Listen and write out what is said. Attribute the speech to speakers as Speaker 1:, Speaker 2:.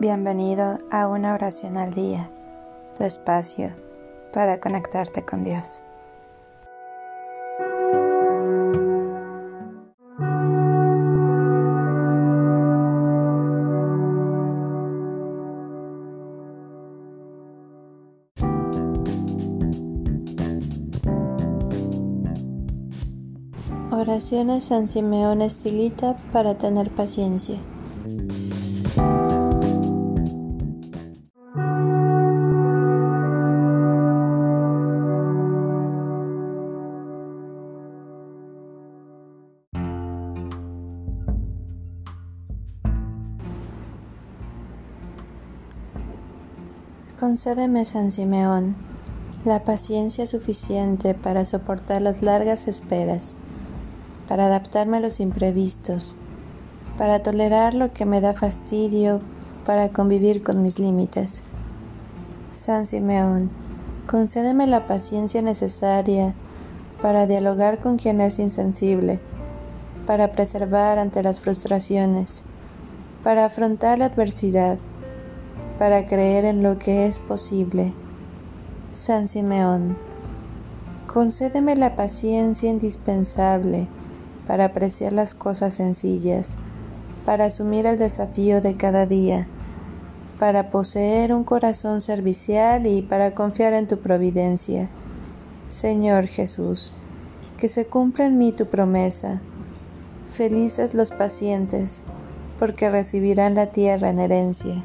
Speaker 1: Bienvenido a una oración al día, tu espacio para conectarte con Dios. Oraciones San Simeón Estilita para tener paciencia. Concédeme, San Simeón, la paciencia suficiente para soportar las largas esperas, para adaptarme a los imprevistos, para tolerar lo que me da fastidio, para convivir con mis límites. San Simeón, concédeme la paciencia necesaria para dialogar con quien es insensible, para preservar ante las frustraciones, para afrontar la adversidad, para creer en lo que es posible. San Simeón, concédeme la paciencia indispensable para apreciar las cosas sencillas, para asumir el desafío de cada día, para poseer un corazón servicial y para confiar en tu providencia. Señor Jesús, que se cumpla en mí tu promesa. Felices los pacientes, porque recibirán la tierra en herencia.